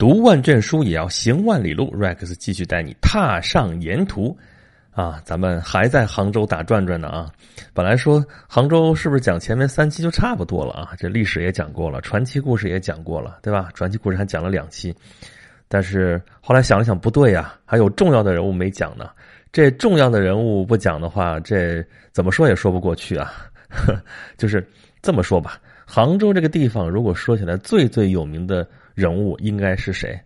读万卷书也要行万里路。Rex 继续带你踏上沿途。啊，咱们还在杭州打转转呢啊！本来说杭州是不是讲前面三期就差不多了啊？这历史也讲过了，传奇故事也讲过了，对吧？传奇故事还讲了两期，但是后来想了想，不对呀，还有重要的人物没讲呢。这重要的人物不讲的话，这怎么说也说不过去啊。就是这么说吧，杭州这个地方，如果说起来最最有名的人物应该是谁？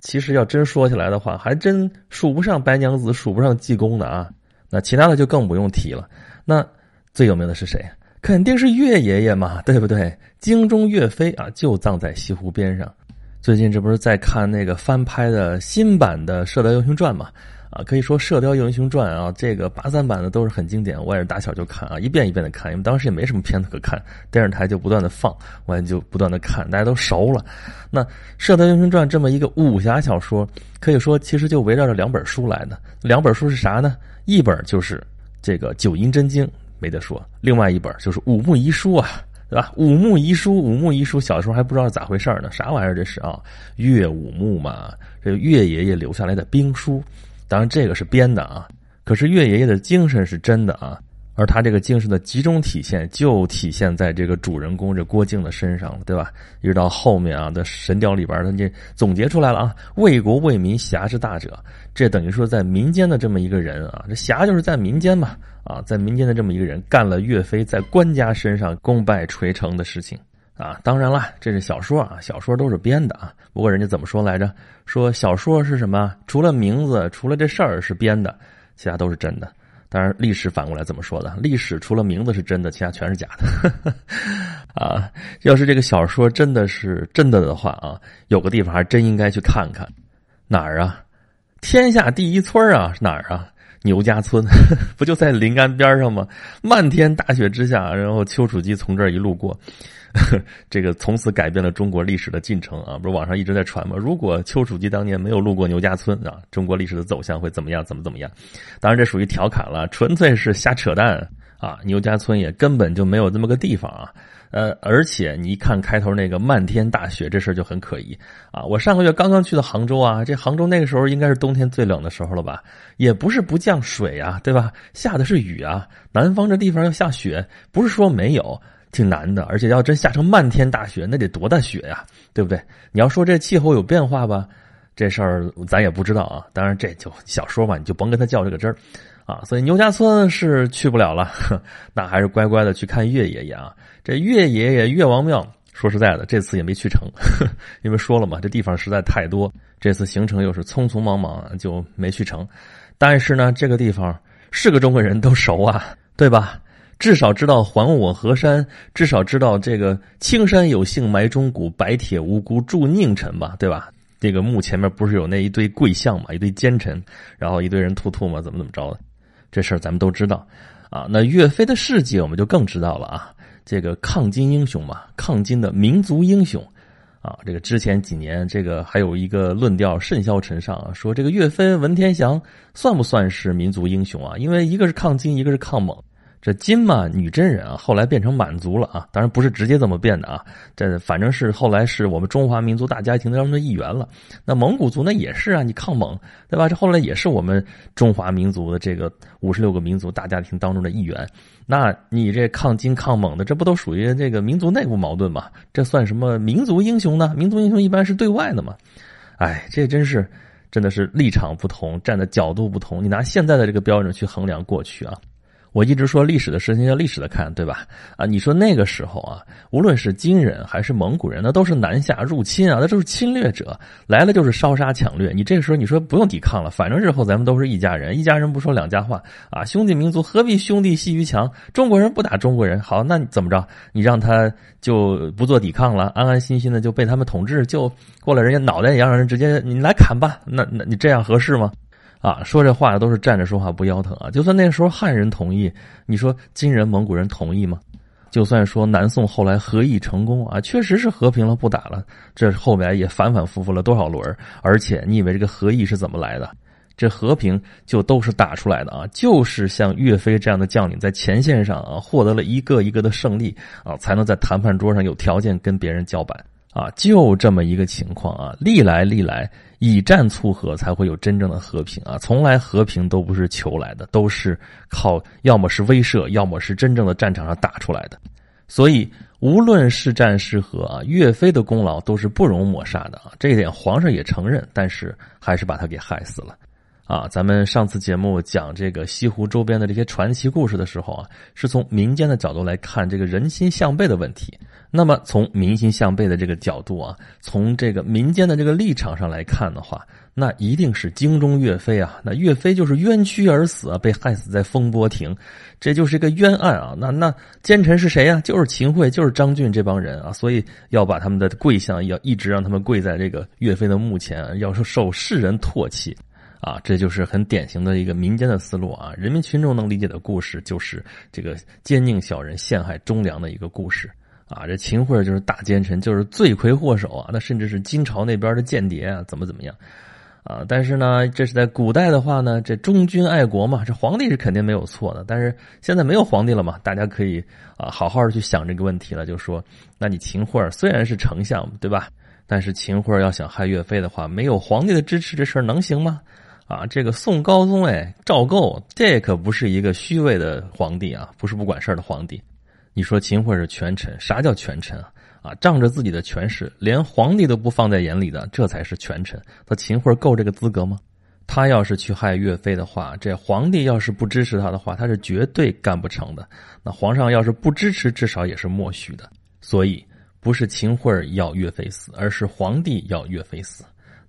其实要真说起来的话，还真数不上白娘子，数不上济公的啊。那其他的就更不用提了。那最有名的是谁？肯定是岳爷爷嘛，对不对？京中岳飞啊，就葬在西湖边上。最近这不是在看那个翻拍的新版的《射雕英雄传》嘛？啊，可以说《射雕英雄传》啊，这个八三版的都是很经典，我也是打小就看啊，一遍一遍的看，因为当时也没什么片子可看，电视台就不断的放，我也就不断的看，大家都熟了。那《射雕英雄传》这么一个武侠小说，可以说其实就围绕着两本书来的。两本书是啥呢？一本就是这个《九阴真经》，没得说；另外一本就是《武穆遗书》啊，对吧？《武穆遗书》，《武穆遗书》小时候还不知道是咋回事呢，啥玩意儿这是啊？岳武穆嘛，这岳爷爷留下来的兵书。当然，这个是编的啊，可是岳爷爷的精神是真的啊，而他这个精神的集中体现，就体现在这个主人公这郭靖的身上了，对吧？一直到后面啊的《神雕》里边，他这总结出来了啊，为国为民，侠之大者，这等于说在民间的这么一个人啊，这侠就是在民间嘛，啊，在民间的这么一个人，干了岳飞在官家身上功败垂成的事情。啊，当然了，这是小说啊，小说都是编的啊。不过人家怎么说来着？说小说是什么？除了名字，除了这事儿是编的，其他都是真的。当然，历史反过来怎么说的？历史除了名字是真的，其他全是假的。啊，要是这个小说真的是真的的话啊，有个地方还真应该去看看，哪儿啊？天下第一村啊，哪儿啊？牛家村 不就在临安边上吗？漫天大雪之下，然后丘处机从这儿一路过。这个从此改变了中国历史的进程啊！不是网上一直在传吗？如果丘处机当年没有路过牛家村啊，中国历史的走向会怎么样？怎么怎么样？当然这属于调侃了，纯粹是瞎扯淡啊！牛家村也根本就没有这么个地方啊！呃，而且你一看开头那个漫天大雪，这事儿就很可疑啊！我上个月刚刚去的杭州啊，这杭州那个时候应该是冬天最冷的时候了吧？也不是不降水啊，对吧？下的是雨啊！南方这地方要下雪，不是说没有。挺难的，而且要真下成漫天大雪，那得多大雪呀，对不对？你要说这气候有变化吧，这事儿咱也不知道啊。当然这就小说嘛，你就甭跟他较这个真儿啊。所以牛家村是去不了了，那还是乖乖的去看岳爷爷啊。这岳爷爷岳王庙，说实在的，这次也没去成，因为说了嘛，这地方实在太多，这次行程又是匆匆忙忙，就没去成。但是呢，这个地方是个中国人都熟啊，对吧？至少知道还我河山，至少知道这个青山有幸埋忠骨，白铁无辜铸佞臣吧，对吧？这个墓前面不是有那一堆贵相嘛，一堆奸臣，然后一堆人吐吐嘛，怎么怎么着的？这事儿咱们都知道啊。那岳飞的事迹我们就更知道了啊。这个抗金英雄嘛，抗金的民族英雄啊。这个之前几年，这个还有一个论调甚嚣尘上啊，说这个岳飞、文天祥算不算是民族英雄啊？因为一个是抗金，一个是抗蒙。这金嘛，女真人啊，后来变成满族了啊，当然不是直接这么变的啊，这反正是后来是我们中华民族大家庭当中的一员了。那蒙古族呢也是啊，你抗蒙对吧？这后来也是我们中华民族的这个五十六个民族大家庭当中的一员。那你这抗金抗蒙的，这不都属于这个民族内部矛盾吗？这算什么民族英雄呢？民族英雄一般是对外的嘛。哎，这真是真的是立场不同，站的角度不同。你拿现在的这个标准去衡量过去啊。我一直说历史的事情要历史的看，对吧？啊，你说那个时候啊，无论是金人还是蒙古人，那都是南下入侵啊，那都是侵略者来了就是烧杀抢掠。你这个时候你说不用抵抗了，反正日后咱们都是一家人，一家人不说两家话啊，兄弟民族何必兄弟戏于墙？中国人不打中国人，好，那你怎么着？你让他就不做抵抗了，安安心心的就被他们统治，就过了人家脑袋也，让人直接你来砍吧？那那你这样合适吗？啊，说这话的都是站着说话不腰疼啊！就算那时候汉人同意，你说金人、蒙古人同意吗？就算说南宋后来和议成功啊，确实是和平了，不打了，这后面也反反复复了多少轮？而且你以为这个和议是怎么来的？这和平就都是打出来的啊！就是像岳飞这样的将领在前线上啊，获得了一个一个的胜利啊，才能在谈判桌上有条件跟别人叫板。啊，就这么一个情况啊！历来历来，以战促和才会有真正的和平啊！从来和平都不是求来的，都是靠要么是威慑，要么是真正的战场上打出来的。所以，无论是战是和啊，岳飞的功劳都是不容抹杀的啊！这一点皇上也承认，但是还是把他给害死了。啊，咱们上次节目讲这个西湖周边的这些传奇故事的时候啊，是从民间的角度来看这个人心向背的问题。那么从民心向背的这个角度啊，从这个民间的这个立场上来看的话，那一定是京中岳飞啊。那岳飞就是冤屈而死啊，被害死在风波亭，这就是一个冤案啊。那那奸臣是谁呀？就是秦桧，就是张俊这帮人啊。所以要把他们的跪像要一直让他们跪在这个岳飞的墓前，要受世人唾弃。啊，这就是很典型的一个民间的思路啊！人民群众能理解的故事，就是这个奸佞小人陷害忠良的一个故事啊！这秦桧就是大奸臣，就是罪魁祸首啊！那甚至是金朝那边的间谍啊，怎么怎么样啊？但是呢，这是在古代的话呢，这忠君爱国嘛，这皇帝是肯定没有错的。但是现在没有皇帝了嘛，大家可以啊好好的去想这个问题了，就说，那你秦桧虽然是丞相，对吧？但是秦桧要想害岳飞的话，没有皇帝的支持，这事儿能行吗？啊，这个宋高宗哎，赵构这可不是一个虚伪的皇帝啊，不是不管事儿的皇帝。你说秦桧是权臣，啥叫权臣啊？啊，仗着自己的权势，连皇帝都不放在眼里的，这才是权臣。那秦桧够这个资格吗？他要是去害岳飞的话，这皇帝要是不支持他的话，他是绝对干不成的。那皇上要是不支持，至少也是默许的。所以，不是秦桧要岳飞死，而是皇帝要岳飞死。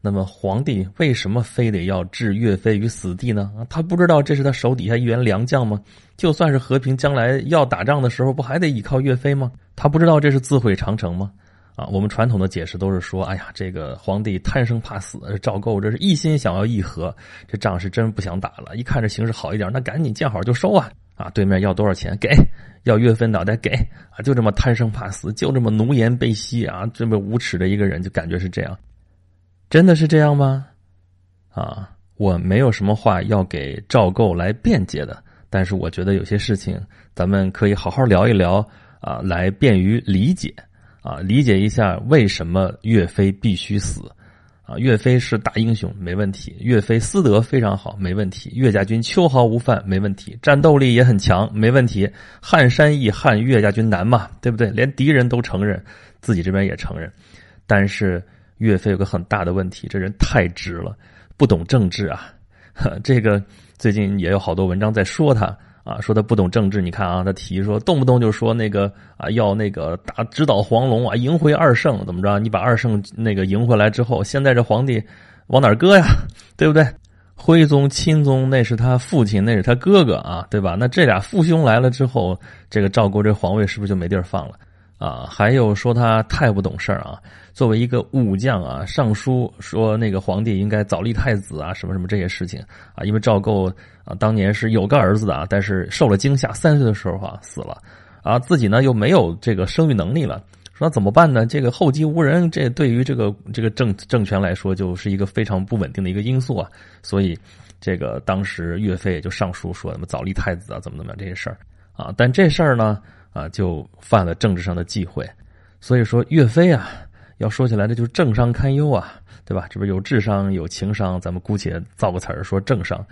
那么皇帝为什么非得要置岳飞于死地呢？他不知道这是他手底下一员良将吗？就算是和平，将来要打仗的时候，不还得依靠岳飞吗？他不知道这是自毁长城吗？啊，我们传统的解释都是说，哎呀，这个皇帝贪生怕死，赵构这是一心想要议和，这仗是真不想打了。一看这形势好一点，那赶紧见好就收啊！啊，对面要多少钱给？要岳飞脑袋给啊！就这么贪生怕死，就这么奴颜卑膝啊！这么无耻的一个人，就感觉是这样。真的是这样吗？啊，我没有什么话要给赵构来辩解的，但是我觉得有些事情咱们可以好好聊一聊啊，来便于理解啊，理解一下为什么岳飞必须死啊。岳飞是大英雄，没问题；岳飞私德非常好，没问题；岳家军秋毫无犯，没问题；战斗力也很强，没问题。撼山易，撼岳家军难嘛，对不对？连敌人都承认，自己这边也承认，但是。岳飞有个很大的问题，这人太直了，不懂政治啊。这个最近也有好多文章在说他啊，说他不懂政治。你看啊，他提说动不动就说那个啊，要那个打直捣黄龙啊，赢回二圣，怎么着？你把二圣那个赢回来之后，现在这皇帝往哪搁呀？对不对？徽宗、钦宗那是他父亲，那是他哥哥啊，对吧？那这俩父兄来了之后，这个赵国这皇位是不是就没地儿放了？啊，还有说他太不懂事儿啊！作为一个武将啊，上书说那个皇帝应该早立太子啊，什么什么这些事情啊，因为赵构啊当年是有个儿子的啊，但是受了惊吓，三岁的时候啊死了，啊自己呢又没有这个生育能力了，说怎么办呢？这个后继无人，这对于这个这个政政权来说就是一个非常不稳定的一个因素啊，所以这个当时岳飞也就上书说什么早立太子啊，怎么怎么样这些事儿啊，但这事儿呢？啊，就犯了政治上的忌讳，所以说岳飞啊，要说起来这就是政商堪忧啊，对吧？这不有智商有情商，咱们姑且造个词儿说政商。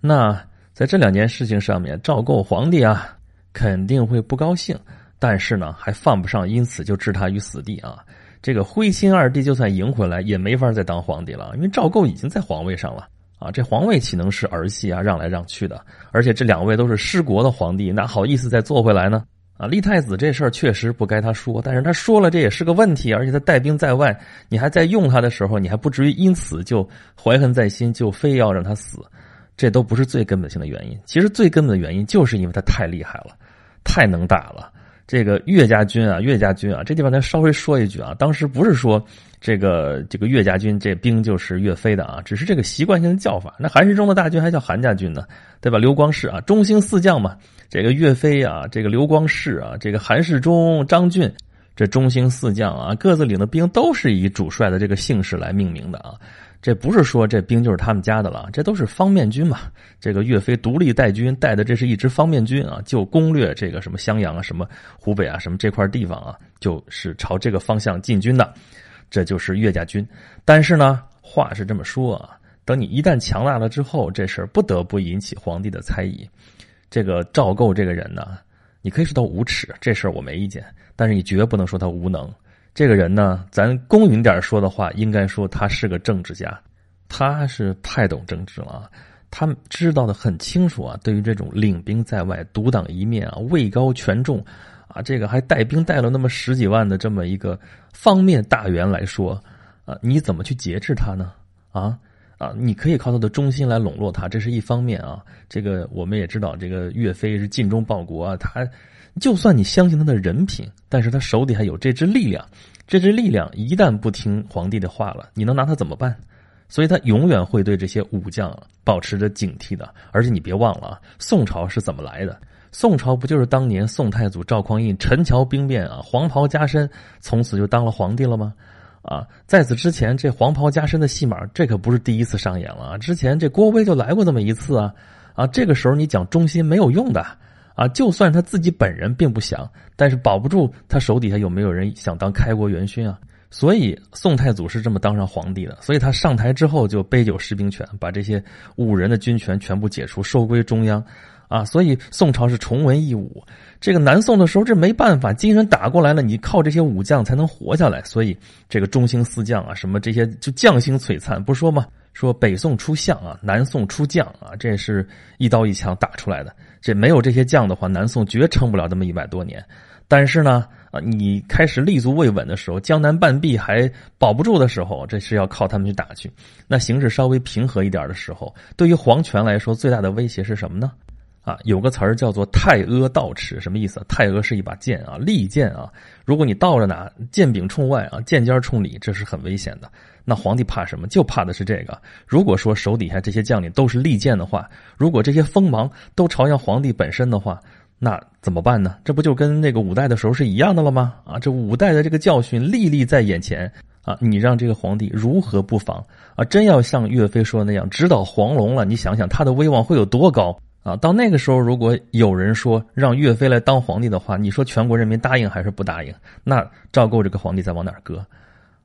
那在这两件事情上面，赵构皇帝啊肯定会不高兴，但是呢还犯不上因此就置他于死地啊。这个徽钦二帝就算赢回来，也没法再当皇帝了，因为赵构已经在皇位上了啊。这皇位岂能是儿戏啊，让来让去的？而且这两位都是失国的皇帝，哪好意思再坐回来呢？啊，立太子这事儿确实不该他说，但是他说了，这也是个问题。而且他带兵在外，你还在用他的时候，你还不至于因此就怀恨在心，就非要让他死，这都不是最根本性的原因。其实最根本的原因就是因为他太厉害了，太能打了。这个岳家军啊，岳家军啊，这地方咱稍微说一句啊，当时不是说这个这个岳家军这兵就是岳飞的啊，只是这个习惯性的叫法。那韩世忠的大军还叫韩家军呢，对吧？刘光世啊，中兴四将嘛，这个岳飞啊，这个刘光世啊，这个韩世忠、张俊，这中兴四将啊，各自领的兵都是以主帅的这个姓氏来命名的啊。这不是说这兵就是他们家的了，这都是方面军嘛。这个岳飞独立带军带的，这是一支方面军啊，就攻略这个什么襄阳啊、什么湖北啊、什么这块地方啊，就是朝这个方向进军的。这就是岳家军。但是呢，话是这么说啊，等你一旦强大了之后，这事儿不得不引起皇帝的猜疑。这个赵构这个人呢，你可以说他无耻，这事儿我没意见，但是你绝不能说他无能。这个人呢，咱公允点说的话，应该说他是个政治家，他是太懂政治了，他知道的很清楚啊。对于这种领兵在外、独当一面啊、位高权重啊，这个还带兵带了那么十几万的这么一个方面大员来说啊，你怎么去节制他呢？啊啊，你可以靠他的忠心来笼络他，这是一方面啊。这个我们也知道，这个岳飞是尽忠报国啊，他。就算你相信他的人品，但是他手底下有这支力量，这支力量一旦不听皇帝的话了，你能拿他怎么办？所以他永远会对这些武将保持着警惕的。而且你别忘了啊，宋朝是怎么来的？宋朝不就是当年宋太祖赵匡胤陈桥兵变啊，黄袍加身，从此就当了皇帝了吗？啊，在此之前，这黄袍加身的戏码，这可不是第一次上演了啊！之前这郭威就来过这么一次啊，啊，这个时候你讲忠心没有用的。啊，就算他自己本人并不想，但是保不住他手底下有没有人想当开国元勋啊？所以宋太祖是这么当上皇帝的。所以他上台之后就杯酒释兵权，把这些五人的军权全部解除，收归中央。啊，所以宋朝是崇文抑武。这个南宋的时候，这没办法，金人打过来了，你靠这些武将才能活下来。所以这个中兴四将啊，什么这些就将星璀璨，不说吗？说北宋出相啊，南宋出将啊，这是一刀一枪打出来的。这没有这些将的话，南宋绝撑不了这么一百多年。但是呢，啊，你开始立足未稳的时候，江南半壁还保不住的时候，这是要靠他们去打去。那形势稍微平和一点的时候，对于皇权来说，最大的威胁是什么呢？啊，有个词儿叫做“太阿倒齿”，什么意思？太阿是一把剑啊，利剑啊。如果你倒着拿，剑柄冲外啊，剑尖冲里，这是很危险的。那皇帝怕什么？就怕的是这个。如果说手底下这些将领都是利剑的话，如果这些锋芒都朝向皇帝本身的话，那怎么办呢？这不就跟那个五代的时候是一样的了吗？啊，这五代的这个教训历历在眼前啊！你让这个皇帝如何不防啊？真要像岳飞说的那样直捣黄龙了，你想想他的威望会有多高啊？到那个时候，如果有人说让岳飞来当皇帝的话，你说全国人民答应还是不答应？那赵构这个皇帝再往哪搁？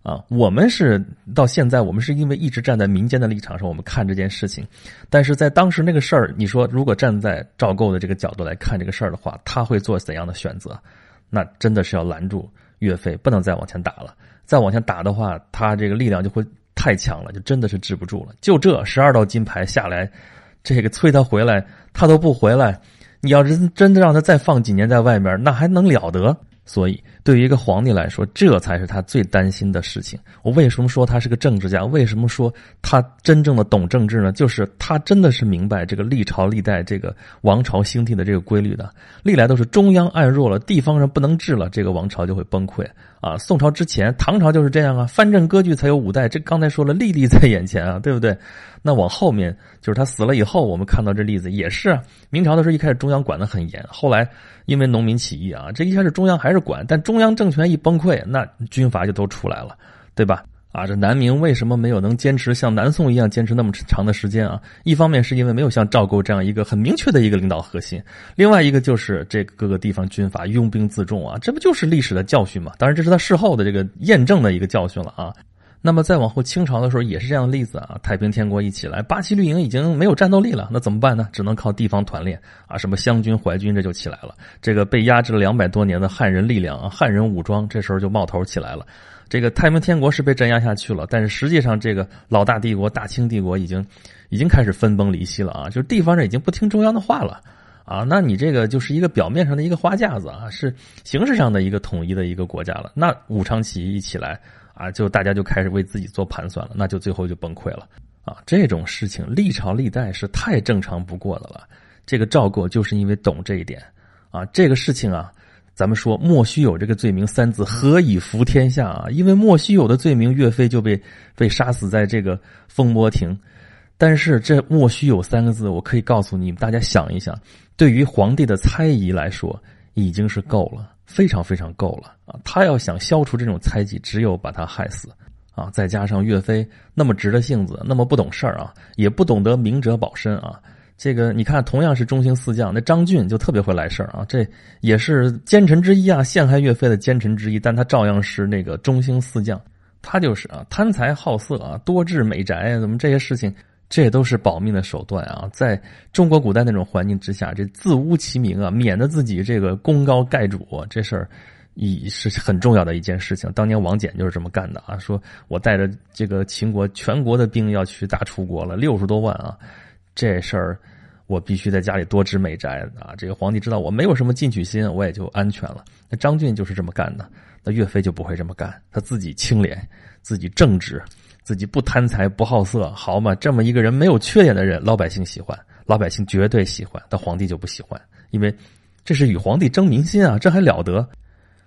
啊，我们是到现在，我们是因为一直站在民间的立场上，我们看这件事情。但是在当时那个事儿，你说如果站在赵构的这个角度来看这个事儿的话，他会做怎样的选择？那真的是要拦住岳飞，不能再往前打了。再往前打的话，他这个力量就会太强了，就真的是治不住了。就这十二道金牌下来，这个催他回来，他都不回来。你要是真的让他再放几年在外面，那还能了得？所以，对于一个皇帝来说，这才是他最担心的事情。我为什么说他是个政治家？为什么说他真正的懂政治呢？就是他真的是明白这个历朝历代这个王朝兴替的这个规律的。历来都是中央暗弱了，地方上不能治了，这个王朝就会崩溃啊。宋朝之前，唐朝就是这样啊，藩镇割据才有五代。这刚才说了，历历在眼前啊，对不对？那往后面就是他死了以后，我们看到这例子也是啊。明朝的时候一开始中央管得很严，后来。因为农民起义啊，这一开始中央还是管，但中中央政权一崩溃，那军阀就都出来了，对吧？啊，这南明为什么没有能坚持像南宋一样坚持那么长的时间啊？一方面是因为没有像赵构这样一个很明确的一个领导核心，另外一个就是这各个地方军阀拥兵自重啊，这不就是历史的教训吗？当然，这是他事后的这个验证的一个教训了啊。那么再往后，清朝的时候也是这样的例子啊。太平天国一起来，八旗绿营已经没有战斗力了，那怎么办呢？只能靠地方团练啊，什么湘军、淮军这就起来了。这个被压制了两百多年的汉人力量啊，汉人武装这时候就冒头起来了。这个太平天国是被镇压下去了，但是实际上这个老大帝国大清帝国已经已经开始分崩离析了啊，就是地方上已经不听中央的话了啊。那你这个就是一个表面上的一个花架子啊，是形式上的一个统一的一个国家了。那武昌起义一起来。啊，就大家就开始为自己做盘算了，那就最后就崩溃了啊！这种事情历朝历代是太正常不过的了。这个赵构就是因为懂这一点啊，这个事情啊，咱们说莫须有这个罪名三字，何以服天下啊？因为莫须有的罪名，岳飞就被被杀死在这个风波亭。但是这莫须有三个字，我可以告诉你，大家想一想，对于皇帝的猜疑来说，已经是够了。非常非常够了啊！他要想消除这种猜忌，只有把他害死啊！再加上岳飞那么直的性子，那么不懂事儿啊，也不懂得明哲保身啊。这个你看，同样是中兴四将，那张俊就特别会来事儿啊，这也是奸臣之一啊，陷害岳飞的奸臣之一，但他照样是那个中兴四将，他就是啊，贪财好色啊，多治美宅啊，怎么这些事情，这都是保命的手段啊。在中国古代那种环境之下，这自污其名啊，免得自己这个功高盖主，这事儿已是很重要的一件事情。当年王翦就是这么干的啊，说我带着这个秦国全国的兵要去大楚国了，六十多万啊。这事儿，我必须在家里多置美宅啊！这个皇帝知道我没有什么进取心，我也就安全了。那张俊就是这么干的，那岳飞就不会这么干，他自己清廉，自己正直，自己不贪财不好色，好嘛？这么一个人没有缺点的人，老百姓喜欢，老百姓绝对喜欢，但皇帝就不喜欢，因为这是与皇帝争民心啊，这还了得？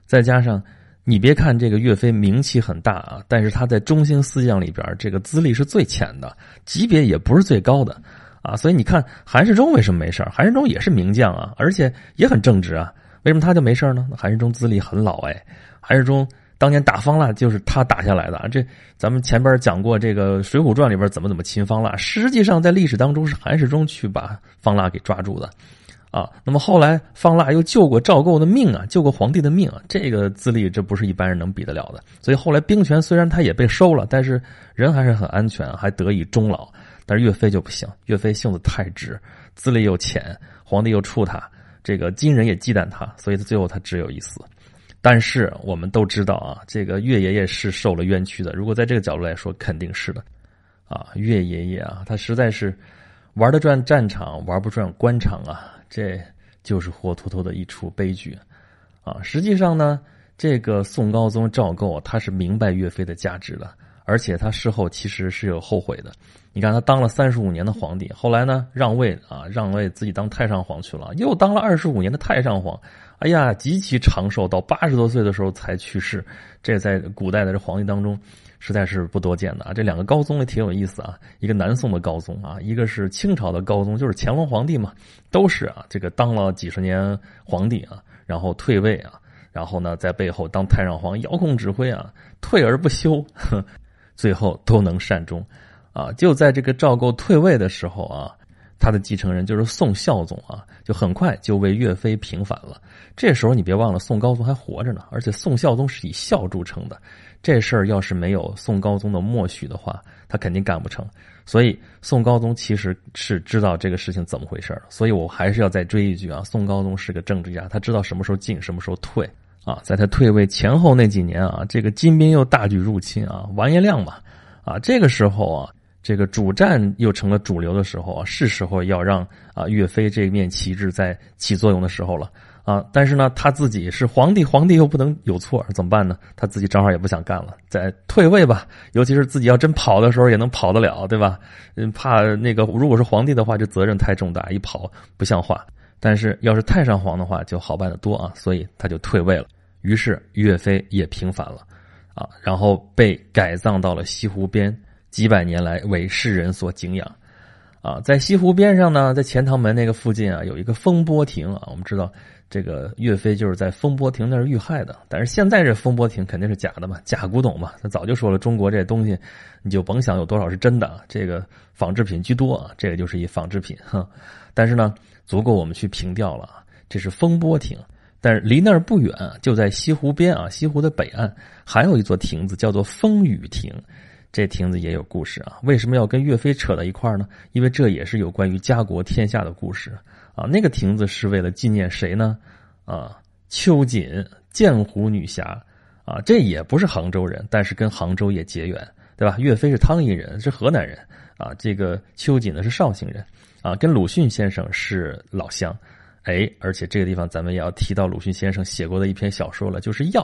再加上你别看这个岳飞名气很大啊，但是他在中兴四将里边，这个资历是最浅的，级别也不是最高的。啊，所以你看韩世忠为什么没事韩世忠也是名将啊，而且也很正直啊。为什么他就没事呢？韩世忠资历很老哎，韩世忠当年打方腊就是他打下来的啊。这咱们前边讲过这个《水浒传》里边怎么怎么擒方腊，实际上在历史当中是韩世忠去把方腊给抓住的啊。那么后来方腊又救过赵构的命啊，救过皇帝的命啊，这个资历这不是一般人能比得了的。所以后来兵权虽然他也被收了，但是人还是很安全，还得以终老。但是岳飞就不行，岳飞性子太直，资历又浅，皇帝又怵他，这个金人也忌惮他，所以他最后他只有一死。但是我们都知道啊，这个岳爷爷是受了冤屈的。如果在这个角度来说，肯定是的。啊，岳爷爷啊，他实在是玩得转战场，玩不转官场啊，这就是活脱脱的一出悲剧。啊，实际上呢，这个宋高宗赵构他是明白岳飞的价值的。而且他事后其实是有后悔的，你看他当了三十五年的皇帝，后来呢让位啊，让位自己当太上皇去了，又当了二十五年的太上皇，哎呀，极其长寿，到八十多岁的时候才去世，这在古代的这皇帝当中实在是不多见的啊。这两个高宗也挺有意思啊，一个南宋的高宗啊，一个是清朝的高宗，就是乾隆皇帝嘛，都是啊这个当了几十年皇帝啊，然后退位啊，然后呢在背后当太上皇遥控指挥啊，退而不休。最后都能善终，啊！就在这个赵构退位的时候啊，他的继承人就是宋孝宗啊，就很快就为岳飞平反了。这时候你别忘了，宋高宗还活着呢，而且宋孝宗是以孝著称的。这事儿要是没有宋高宗的默许的话，他肯定干不成。所以宋高宗其实是知道这个事情怎么回事所以我还是要再追一句啊，宋高宗是个政治家，他知道什么时候进，什么时候退。啊，在他退位前后那几年啊，这个金兵又大举入侵啊，完颜亮嘛，啊，这个时候啊，这个主战又成了主流的时候啊，是时候要让啊岳飞这面旗帜在起作用的时候了啊。但是呢，他自己是皇帝，皇帝又不能有错，怎么办呢？他自己正好也不想干了，在退位吧。尤其是自己要真跑的时候，也能跑得了，对吧？嗯，怕那个如果是皇帝的话，这责任太重大，一跑不像话。但是要是太上皇的话就好办得多啊，所以他就退位了。于是岳飞也平反了，啊，然后被改葬到了西湖边，几百年来为世人所敬仰。啊，在西湖边上呢，在钱塘门那个附近啊，有一个风波亭啊。我们知道这个岳飞就是在风波亭那儿遇害的，但是现在这风波亭肯定是假的嘛，假古董嘛。他早就说了，中国这东西你就甭想有多少是真的，这个仿制品居多啊，这个就是一仿制品哈。但是呢。足够我们去凭吊了啊！这是风波亭，但是离那儿不远，就在西湖边啊，西湖的北岸还有一座亭子，叫做风雨亭。这亭子也有故事啊！为什么要跟岳飞扯到一块儿呢？因为这也是有关于家国天下的故事啊！那个亭子是为了纪念谁呢？啊，秋瑾，剑湖女侠啊！这也不是杭州人，但是跟杭州也结缘，对吧？岳飞是汤阴人，是河南人啊，这个秋瑾呢是绍兴人。啊，跟鲁迅先生是老乡，哎，而且这个地方咱们也要提到鲁迅先生写过的一篇小说了，就是《药》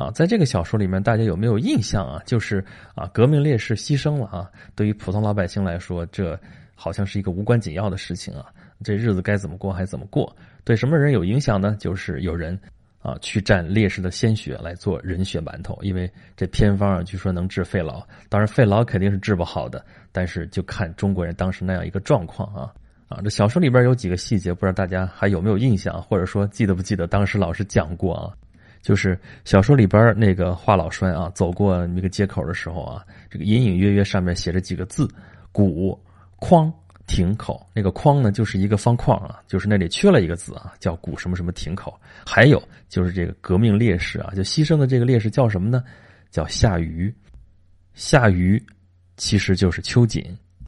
啊。在这个小说里面，大家有没有印象啊？就是啊，革命烈士牺牲了啊，对于普通老百姓来说，这好像是一个无关紧要的事情啊。这日子该怎么过还怎么过？对什么人有影响呢？就是有人啊去蘸烈士的鲜血来做人血馒头，因为这偏方啊据说能治肺痨，当然肺痨肯定是治不好的，但是就看中国人当时那样一个状况啊。啊，这小说里边有几个细节，不知道大家还有没有印象，或者说记得不记得当时老师讲过啊？就是小说里边那个华老栓啊，走过那个街口的时候啊，这个隐隐约约上面写着几个字：古框亭口。那个框呢，就是一个方框啊，就是那里缺了一个字啊，叫古什么什么亭口。还有就是这个革命烈士啊，就牺牲的这个烈士叫什么呢？叫夏禹。夏禹其实就是秋瑾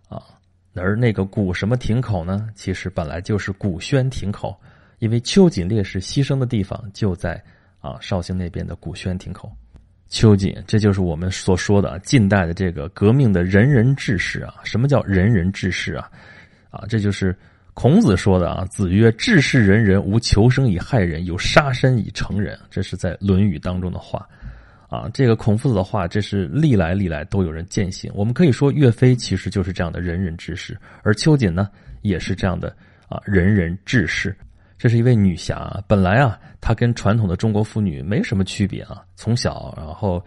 啊，而那个古什么亭口呢？其实本来就是古轩亭口，因为秋瑾烈士牺牲的地方就在。啊，绍兴那边的古轩亭口，秋瑾，这就是我们所说的近代的这个革命的仁人志士啊。什么叫仁人志士啊？啊，这就是孔子说的啊。子曰：“志士仁人，无求生以害人，有杀身以成仁。”这是在《论语》当中的话。啊，这个孔夫子的话，这是历来历来都有人践行。我们可以说，岳飞其实就是这样的仁人志士，而秋瑾呢，也是这样的啊仁人志士。这是一位女侠，本来啊，她跟传统的中国妇女没什么区别啊。从小，然后，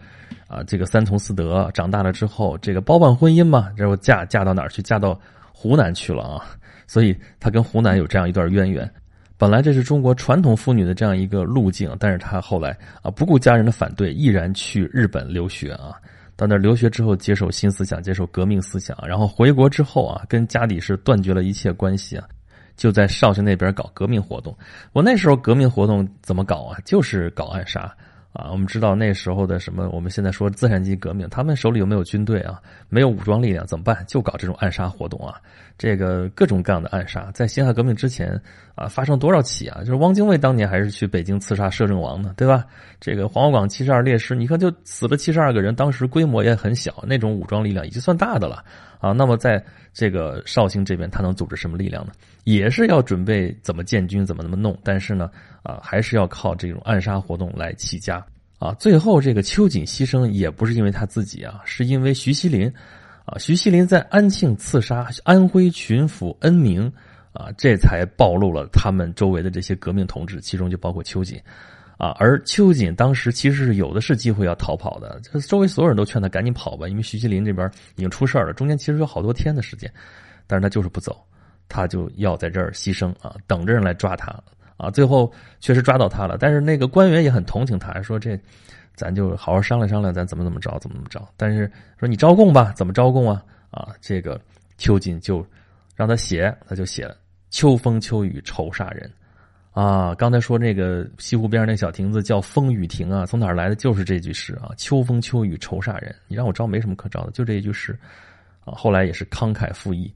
啊，这个三从四德，长大了之后，这个包办婚姻嘛，然后嫁嫁到哪儿去？嫁到湖南去了啊。所以她跟湖南有这样一段渊源。本来这是中国传统妇女的这样一个路径，但是她后来啊，不顾家人的反对，毅然去日本留学啊。到那留学之后，接受新思想，接受革命思想，然后回国之后啊，跟家里是断绝了一切关系啊。就在绍兴那边搞革命活动，我那时候革命活动怎么搞啊？就是搞暗杀啊！我们知道那时候的什么？我们现在说资产阶级革命，他们手里有没有军队啊？没有武装力量怎么办？就搞这种暗杀活动啊！这个各种各样的暗杀，在辛亥革命之前啊，发生多少起啊？就是汪精卫当年还是去北京刺杀摄政王呢，对吧？这个黄花岗七十二烈士，你看就死了七十二个人，当时规模也很小，那种武装力量已经算大的了啊。那么在这个绍兴这边，他能组织什么力量呢？也是要准备怎么建军，怎么怎么弄，但是呢，啊，还是要靠这种暗杀活动来起家啊。最后这个秋瑾牺牲也不是因为他自己啊，是因为徐锡林，啊，徐锡林在安庆刺杀安徽巡抚恩铭，啊，这才暴露了他们周围的这些革命同志，其中就包括秋瑾。啊，而秋瑾当时其实是有的是机会要逃跑的，周围所有人都劝他赶紧跑吧，因为徐锡林这边已经出事了，中间其实有好多天的时间，但是他就是不走，他就要在这儿牺牲啊，等着人来抓他啊，最后确实抓到他了，但是那个官员也很同情他，说这咱就好好商量商量，咱怎么怎么着，怎么怎么着，但是说你招供吧，怎么招供啊？啊，这个秋瑾就让他写，他就写了“秋风秋雨愁煞人”。啊，刚才说那个西湖边上那小亭子叫风雨亭啊，从哪儿来的？就是这句诗啊，“秋风秋雨愁煞人”。你让我招没什么可招的，就这一句诗，啊，后来也是慷慨赴义，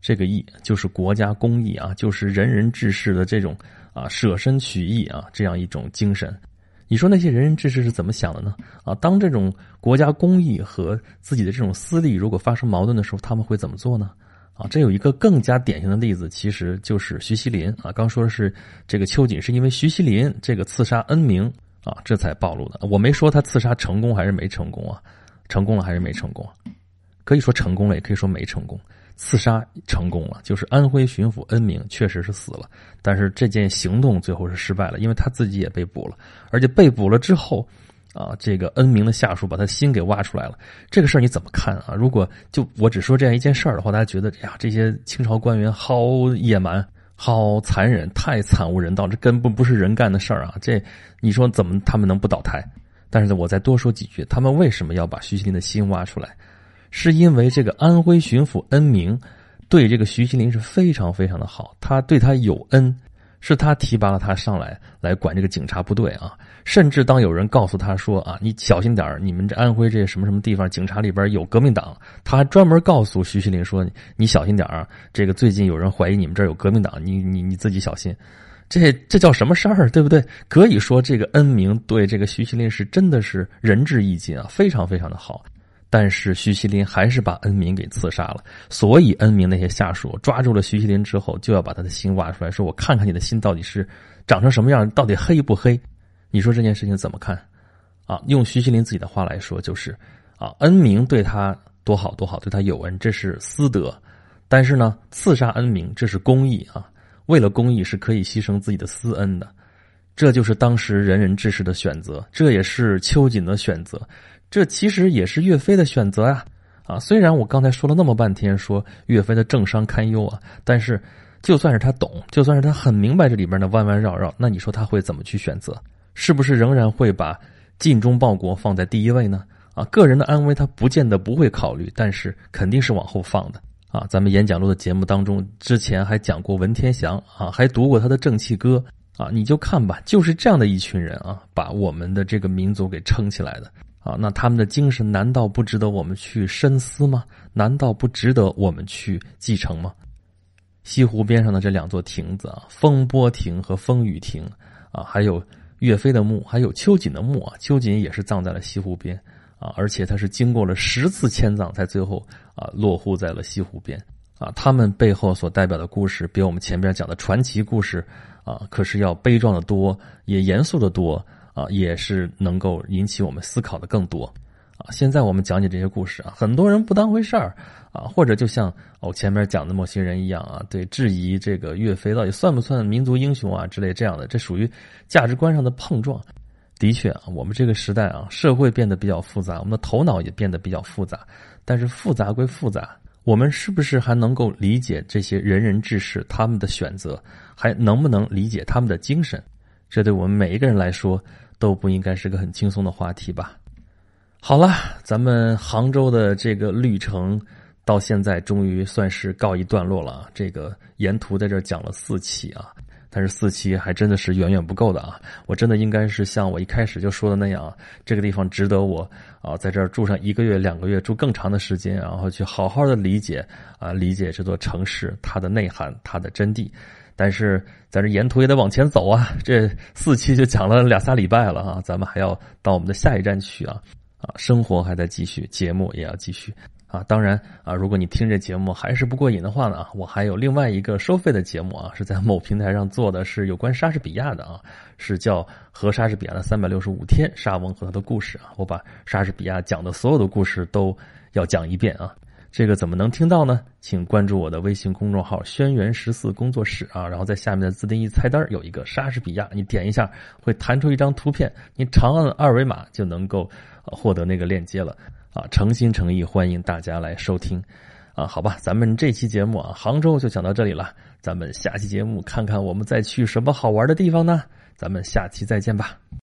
这个义就是国家公益啊，就是仁人志士的这种啊舍身取义啊这样一种精神。你说那些仁人志士是怎么想的呢？啊，当这种国家公益和自己的这种私利如果发生矛盾的时候，他们会怎么做呢？啊，这有一个更加典型的例子，其实就是徐锡林啊。刚说的是这个秋瑾，是因为徐锡林这个刺杀恩铭啊，这才暴露的。我没说他刺杀成功还是没成功啊，成功了还是没成功？可以说成功了，也可以说没成功。刺杀成功了，就是安徽巡抚恩铭确实是死了，但是这件行动最后是失败了，因为他自己也被捕了，而且被捕了之后。啊，这个恩明的下属把他心给挖出来了，这个事儿你怎么看啊？如果就我只说这样一件事儿的话，大家觉得呀，这些清朝官员好野蛮、好残忍，太惨无人道，这根本不是人干的事儿啊！这你说怎么他们能不倒台？但是呢我再多说几句，他们为什么要把徐锡林的心挖出来？是因为这个安徽巡抚恩明对这个徐锡林是非常非常的好，他对他有恩。是他提拔了他上来，来管这个警察部队啊。甚至当有人告诉他说：“啊，你小心点你们这安徽这什么什么地方警察里边有革命党。”他还专门告诉徐锡林说：“你小心点啊这个最近有人怀疑你们这儿有革命党，你你你自己小心。”这这叫什么事儿，对不对？可以说这个恩明对这个徐锡林是真的是仁至义尽啊，非常非常的好。但是徐锡林还是把恩明给刺杀了，所以恩明那些下属抓住了徐锡林之后，就要把他的心挖出来，说我看看你的心到底是长成什么样，到底黑不黑？你说这件事情怎么看？啊，用徐锡林自己的话来说，就是啊，恩明对他多好多好，对他有恩，这是私德；但是呢，刺杀恩明这是公义啊，为了公义是可以牺牲自己的私恩的，这就是当时仁人志士的选择，这也是秋瑾的选择。这其实也是岳飞的选择呀，啊，虽然我刚才说了那么半天，说岳飞的政商堪忧啊，但是就算是他懂，就算是他很明白这里边的弯弯绕绕，那你说他会怎么去选择？是不是仍然会把尽忠报国放在第一位呢？啊，个人的安危他不见得不会考虑，但是肯定是往后放的。啊，咱们演讲录的节目当中，之前还讲过文天祥啊，还读过他的《正气歌》啊，你就看吧，就是这样的一群人啊，把我们的这个民族给撑起来的啊。那他们的精神难道不值得我们去深思吗？难道不值得我们去继承吗？西湖边上的这两座亭子啊，风波亭和风雨亭啊，还有岳飞的墓，还有秋瑾的墓啊，秋瑾也是葬在了西湖边啊，而且他是经过了十次迁葬，才最后啊落户在了西湖边啊。他们背后所代表的故事，比我们前边讲的传奇故事啊，可是要悲壮的多，也严肃的多啊，也是能够引起我们思考的更多现在我们讲解这些故事啊，很多人不当回事儿。啊，或者就像我前面讲的某些人一样啊，对质疑这个岳飞到底算不算民族英雄啊之类这样的，这属于价值观上的碰撞。的确啊，我们这个时代啊，社会变得比较复杂，我们的头脑也变得比较复杂。但是复杂归复杂，我们是不是还能够理解这些仁人志士他们的选择，还能不能理解他们的精神？这对我们每一个人来说都不应该是个很轻松的话题吧？好了，咱们杭州的这个旅程。到现在终于算是告一段落了啊！这个沿途在这讲了四期啊，但是四期还真的是远远不够的啊！我真的应该是像我一开始就说的那样啊，这个地方值得我啊在这儿住上一个月、两个月，住更长的时间，然后去好好的理解啊，理解这座城市它的内涵、它的真谛。但是在这沿途也得往前走啊，这四期就讲了两仨礼拜了啊，咱们还要到我们的下一站去啊啊，生活还在继续，节目也要继续。啊，当然啊，如果你听这节目还是不过瘾的话呢，我还有另外一个收费的节目啊，是在某平台上做的，是有关莎士比亚的啊，是叫《和莎士比亚的三百六十五天》，莎翁和他的故事啊，我把莎士比亚讲的所有的故事都要讲一遍啊。这个怎么能听到呢？请关注我的微信公众号“轩辕十四工作室”啊，然后在下面的自定义菜单有一个莎士比亚，你点一下会弹出一张图片，你长按二维码就能够获得那个链接了。啊，诚心诚意欢迎大家来收听，啊，好吧，咱们这期节目啊，杭州就讲到这里了，咱们下期节目看看我们再去什么好玩的地方呢？咱们下期再见吧。